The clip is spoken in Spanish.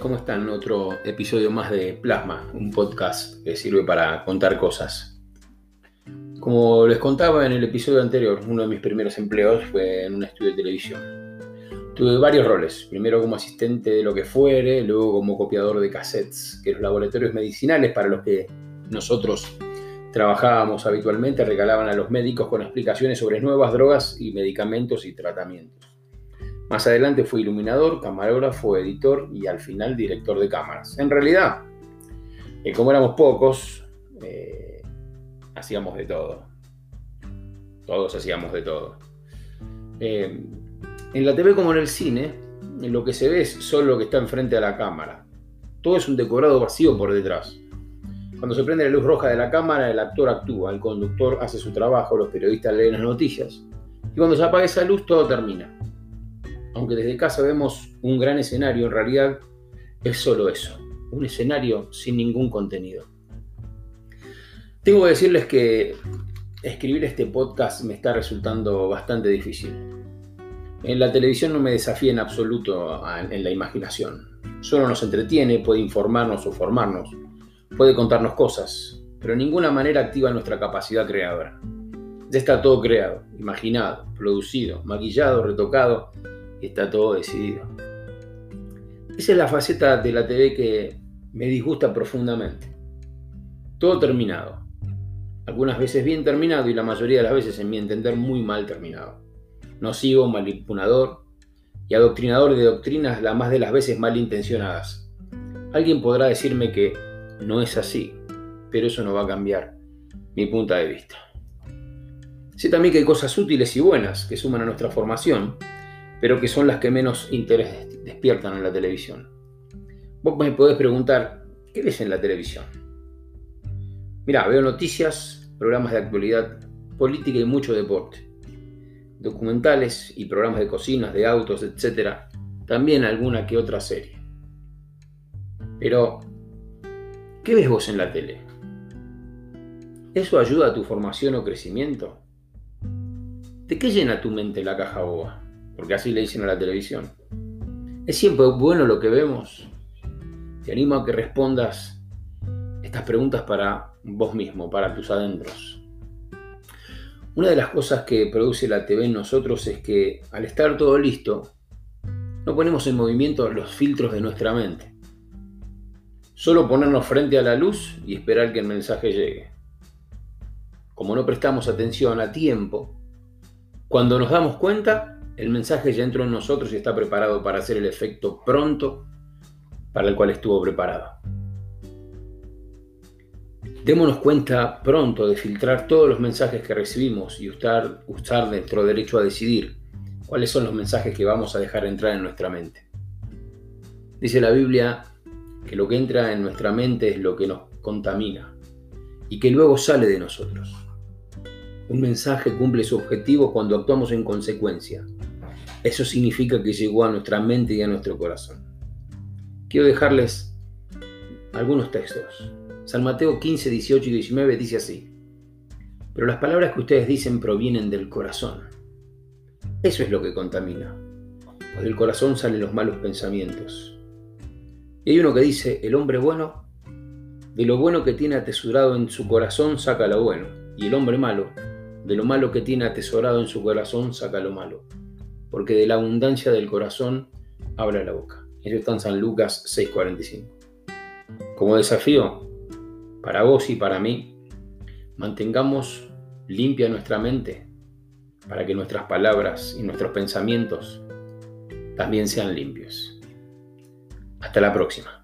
¿Cómo están? Otro episodio más de Plasma, un podcast que sirve para contar cosas. Como les contaba en el episodio anterior, uno de mis primeros empleos fue en un estudio de televisión. Tuve varios roles, primero como asistente de lo que fuere, luego como copiador de cassettes, que los laboratorios medicinales para los que nosotros trabajábamos habitualmente regalaban a los médicos con explicaciones sobre nuevas drogas y medicamentos y tratamientos. Más adelante fue iluminador, camarógrafo, editor y al final director de cámaras. En realidad, eh, como éramos pocos, eh, hacíamos de todo. Todos hacíamos de todo. Eh, en la TV como en el cine, lo que se ve es solo lo que está enfrente de la cámara. Todo es un decorado vacío por detrás. Cuando se prende la luz roja de la cámara, el actor actúa, el conductor hace su trabajo, los periodistas leen las noticias. Y cuando se apaga esa luz, todo termina aunque desde casa vemos un gran escenario, en realidad es solo eso, un escenario sin ningún contenido. Tengo que decirles que escribir este podcast me está resultando bastante difícil. En la televisión no me desafía en absoluto en la imaginación. Solo nos entretiene, puede informarnos o formarnos, puede contarnos cosas, pero en ninguna manera activa nuestra capacidad creadora. Ya está todo creado, imaginado, producido, maquillado, retocado está todo decidido. Esa es la faceta de la TV que me disgusta profundamente. Todo terminado. Algunas veces bien terminado y la mayoría de las veces, en mi entender, muy mal terminado. Nocivo, manipulador y adoctrinador de doctrinas la más de las veces malintencionadas. Alguien podrá decirme que no es así, pero eso no va a cambiar mi punto de vista. Sé también que hay cosas útiles y buenas que suman a nuestra formación pero que son las que menos interés despiertan en la televisión. Vos me podés preguntar, ¿qué ves en la televisión? Mira, veo noticias, programas de actualidad, política y mucho deporte, documentales y programas de cocinas, de autos, etc. También alguna que otra serie. Pero, ¿qué ves vos en la tele? ¿Eso ayuda a tu formación o crecimiento? ¿De qué llena tu mente la caja boba? Porque así le dicen a la televisión. ¿Es siempre bueno lo que vemos? Te animo a que respondas estas preguntas para vos mismo, para tus adentros. Una de las cosas que produce la TV en nosotros es que al estar todo listo, no ponemos en movimiento los filtros de nuestra mente. Solo ponernos frente a la luz y esperar que el mensaje llegue. Como no prestamos atención a tiempo, cuando nos damos cuenta, el mensaje ya entró en nosotros y está preparado para hacer el efecto pronto para el cual estuvo preparado. Démonos cuenta pronto de filtrar todos los mensajes que recibimos y usar, usar nuestro derecho a decidir cuáles son los mensajes que vamos a dejar entrar en nuestra mente. Dice la Biblia que lo que entra en nuestra mente es lo que nos contamina y que luego sale de nosotros. Un mensaje cumple su objetivo cuando actuamos en consecuencia. Eso significa que llegó a nuestra mente y a nuestro corazón. Quiero dejarles algunos textos. San Mateo 15, 18 y 19 dice así. Pero las palabras que ustedes dicen provienen del corazón. Eso es lo que contamina. Pues del corazón salen los malos pensamientos. Y hay uno que dice, el hombre bueno, de lo bueno que tiene atesorado en su corazón saca lo bueno. Y el hombre malo, de lo malo que tiene atesorado en su corazón, saca lo malo. Porque de la abundancia del corazón habla la boca. Eso está en San Lucas 6:45. Como desafío, para vos y para mí, mantengamos limpia nuestra mente para que nuestras palabras y nuestros pensamientos también sean limpios. Hasta la próxima.